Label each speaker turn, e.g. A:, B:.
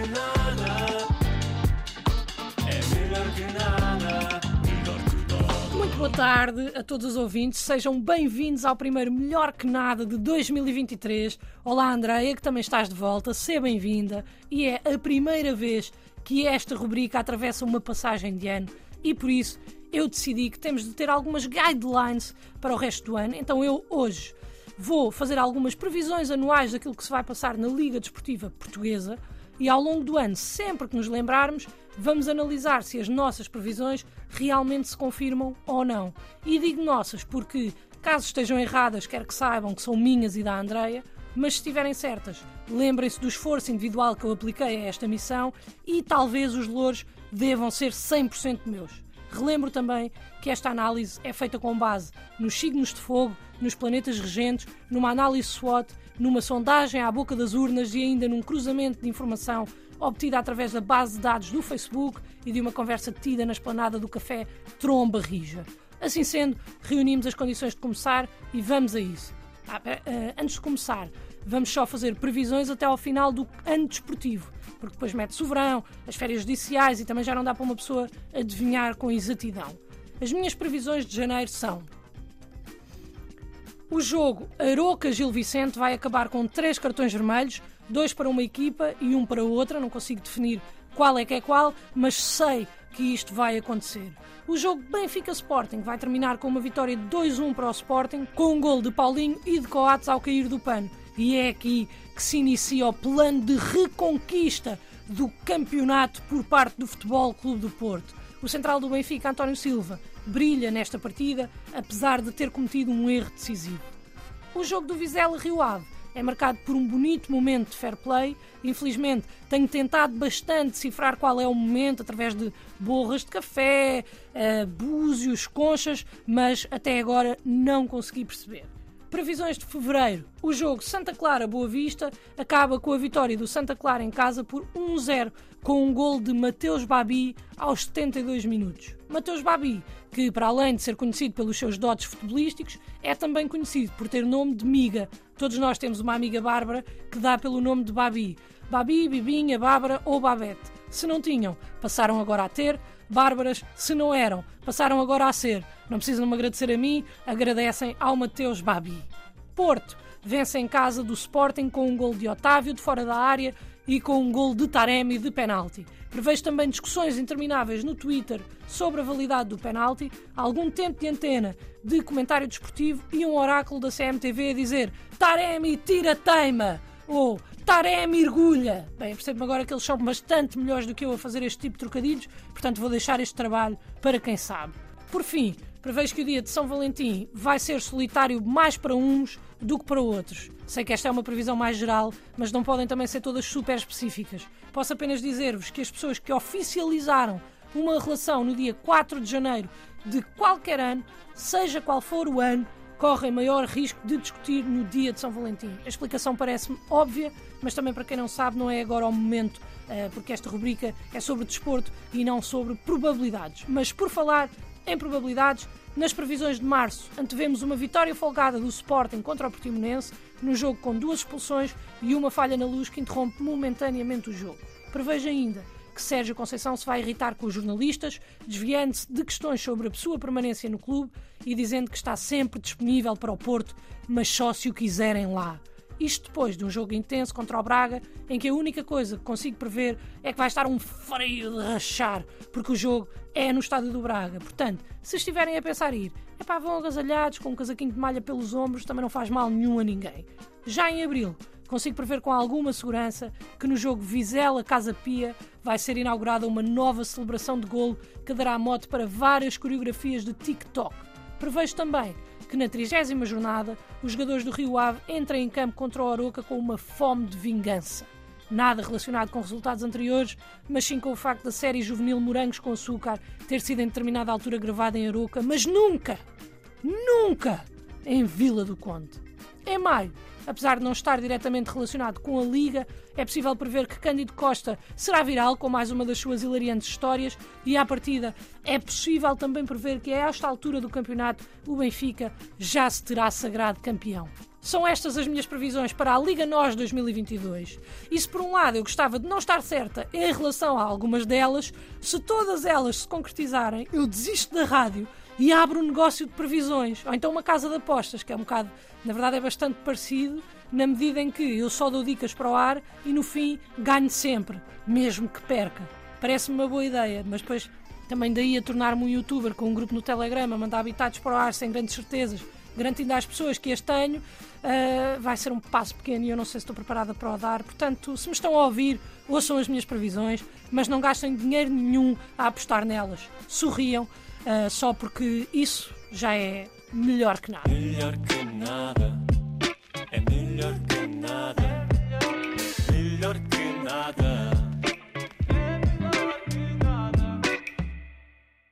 A: que nada. É melhor que nada. Melhor que nada.
B: Muito boa tarde a todos os ouvintes, sejam bem-vindos ao primeiro Melhor que Nada de 2023. Olá, Andreia, que também estás de volta, seja bem-vinda. E é a primeira vez que esta rubrica atravessa uma passagem de ano e por isso eu decidi que temos de ter algumas guidelines para o resto do ano. Então eu hoje vou fazer algumas previsões anuais daquilo que se vai passar na Liga Desportiva Portuguesa e ao longo do ano, sempre que nos lembrarmos, vamos analisar se as nossas previsões realmente se confirmam ou não. E digo nossas porque, caso estejam erradas, quero que saibam que são minhas e da Andreia, mas se estiverem certas, lembrem-se do esforço individual que eu apliquei a esta missão e talvez os louros devam ser 100% meus. Relembro também que esta análise é feita com base nos signos de fogo, nos planetas regentes, numa análise SWOT, numa sondagem à boca das urnas e ainda num cruzamento de informação obtida através da base de dados do Facebook e de uma conversa tida na esplanada do café Tromba Rija. Assim sendo, reunimos as condições de começar e vamos a isso. Ah, uh, antes de começar, vamos só fazer previsões até ao final do ano desportivo, porque depois mete-se o verão, as férias judiciais e também já não dá para uma pessoa adivinhar com exatidão. As minhas previsões de janeiro são. O jogo Aroca-Gil Vicente vai acabar com três cartões vermelhos, dois para uma equipa e um para outra. Não consigo definir qual é que é qual, mas sei que isto vai acontecer. O jogo Benfica Sporting vai terminar com uma vitória de 2-1 para o Sporting, com um gol de Paulinho e de Coates ao cair do pano. E é aqui que se inicia o plano de reconquista do campeonato por parte do Futebol Clube do Porto. O central do Benfica, António Silva, brilha nesta partida, apesar de ter cometido um erro decisivo. O jogo do Vizela Rio Ave é marcado por um bonito momento de fair play. Infelizmente, tenho tentado bastante decifrar qual é o momento através de borras de café, uh, búzios, conchas, mas até agora não consegui perceber. Previsões de fevereiro. O jogo Santa Clara-Boa Vista acaba com a vitória do Santa Clara em casa por 1-0, com um gol de Mateus Babi aos 72 minutos. Mateus Babi, que para além de ser conhecido pelos seus dotes futebolísticos, é também conhecido por ter nome de miga. Todos nós temos uma amiga Bárbara que dá pelo nome de Babi. Babi, Bibinha, Bárbara ou Babette. Se não tinham, passaram agora a ter. Bárbaras, se não eram, passaram agora a ser. Não precisam me agradecer a mim, agradecem ao Mateus Babi. Porto vence em casa do Sporting com um gol de Otávio de fora da área e com um gol de Taremi de penalti. Prevejo também discussões intermináveis no Twitter sobre a validade do penalti, algum tempo de antena de comentário desportivo e um oráculo da CMTV a dizer Taremi tira teima ou Taremi mergulha. Bem, percebo-me agora que eles são bastante melhores do que eu a fazer este tipo de trocadilhos, portanto vou deixar este trabalho para quem sabe. Por fim, prevejo que o dia de São Valentim vai ser solitário mais para uns do que para outros. Sei que esta é uma previsão mais geral, mas não podem também ser todas super específicas. Posso apenas dizer-vos que as pessoas que oficializaram uma relação no dia 4 de janeiro de qualquer ano, seja qual for o ano, correm maior risco de discutir no dia de São Valentim. A explicação parece-me óbvia, mas também para quem não sabe, não é agora o momento, eh, porque esta rubrica é sobre desporto e não sobre probabilidades. Mas por falar em probabilidades, nas previsões de março, antevemos uma vitória folgada do Sporting contra o Portimonense, no jogo com duas expulsões e uma falha na luz que interrompe momentaneamente o jogo. Prevejo ainda que Sérgio Conceição se vai irritar com os jornalistas, desviando-se de questões sobre a sua permanência no clube e dizendo que está sempre disponível para o Porto, mas só se o quiserem lá. Isto depois de um jogo intenso contra o Braga, em que a única coisa que consigo prever é que vai estar um frio de rachar, porque o jogo é no estádio do Braga. Portanto, se estiverem a pensar ir, é pá, vão agasalhados com um casaquinho de malha pelos ombros, também não faz mal nenhum a ninguém. Já em abril, consigo prever com alguma segurança que no jogo Vizela Casa Pia vai ser inaugurada uma nova celebração de golo que dará mote para várias coreografias de TikTok. Prevejo também que na trigésima jornada os jogadores do Rio Ave entrem em campo contra o Aroca com uma fome de vingança. Nada relacionado com resultados anteriores, mas sim com o facto da série juvenil Morangos com Açúcar ter sido em determinada altura gravada em Aroca, mas nunca, nunca em Vila do Conde. Em maio, apesar de não estar diretamente relacionado com a Liga, é possível prever que Cândido Costa será viral com mais uma das suas hilariantes histórias e, à partida, é possível também prever que, a esta altura do campeonato, o Benfica já se terá sagrado campeão. são estas as minhas previsões para a Liga NOS 2022. E se por um lado eu gostava de não estar certa em relação a algumas delas, se todas elas se concretizarem, eu desisto da rádio e abro um negócio de previsões. Ou então uma casa de apostas, que é um bocado, na verdade é bastante parecido, na medida em que eu só dou dicas para o ar e no fim ganho sempre, mesmo que perca. Parece-me uma boa ideia, mas depois também daí a tornar-me um youtuber com um grupo no Telegram a mandar habitados para o ar sem grandes certezas, garantindo às pessoas que as tenho, uh, vai ser um passo pequeno e eu não sei se estou preparada para o dar. Portanto, se me estão a ouvir, ouçam as minhas previsões, mas não gastem dinheiro nenhum a apostar nelas. Sorriam, uh, só porque isso já é melhor que nada.
A: Melhor que nada,